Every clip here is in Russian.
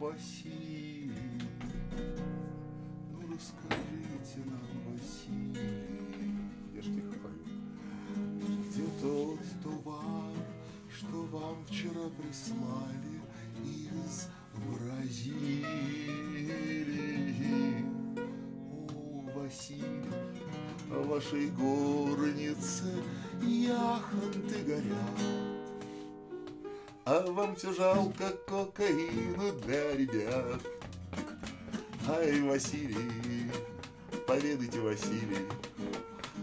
Василий, ну расскажите нам, Василий, я ж тихо пою, где тот товар, что вам вчера прислали из Бразилии? О, Василий, вашей горнице яхонты горят, а вам все жалко кокаину для ребят. Ай, Василий, поведайте, Василий,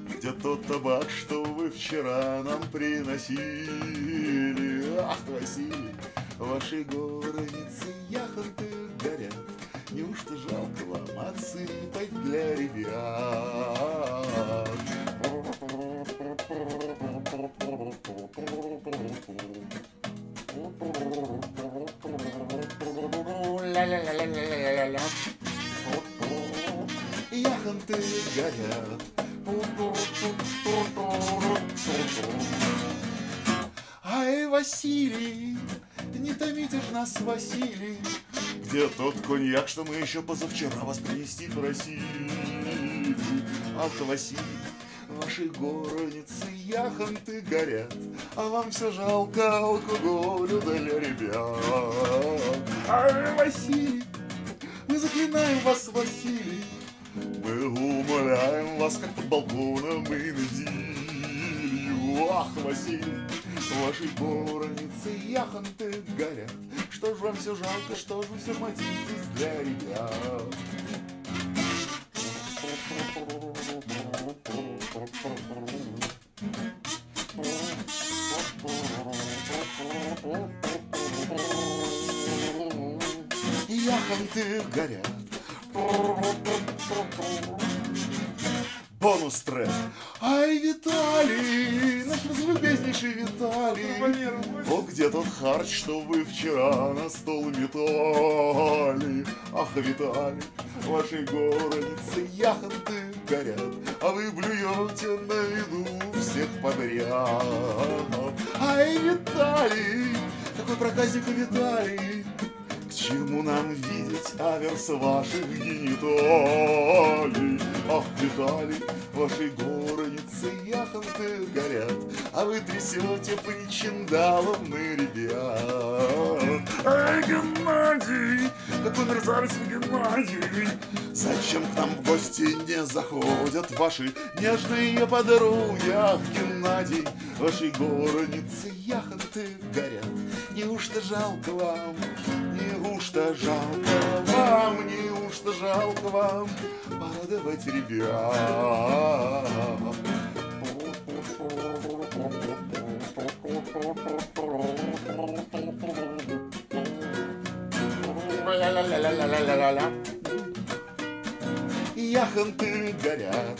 где тот табак, что вы вчера нам приносили? Ах, Василий, в вашей горнице яхонты горят. Неужто жалко вам отсыпать для ребят? Яхонты горят. Ай, Василий, не томите ж нас, Василий, где тот коньяк, что мы еще позавчера вас принести просили? Ах, Василий, в вашей горнице яхонты горят, а вам все жалко алкоголю для ребят. Ай, Василий, мы заклинаем вас, Василий, мы умоляем вас, как под балконом и зилью. Ах, Василий, в вашей горнице яхонты горят. Что ж вам все жалко, что ж вы все мотитесь для ребят? Яхонты горят. Бонус трек. Ай, Виталий, наш разлюбезнейший Виталий. О, где тот харч, что вы вчера на стол метали? Ах, Виталий, в вашей горнице яхонты горят, а вы блюете на виду всех подряд. Ай, Виталий, какой проказник Виталий, к чему нам видеть аверс ваших гениталий? Ах, Виталий, в вашей горнице яхонты горят, А вы трясете причиндалом на ребят. Ай, Геннадий, какой мерзавец вы, Геннадий! Зачем к нам в гости не заходят ваши нежные подруги? Ах, Геннадий, вашей горнице яхонты горят, Неужто жалко вам, неужто жалко вам, неужто жалко вам порадовать ребят? Яхонты горят.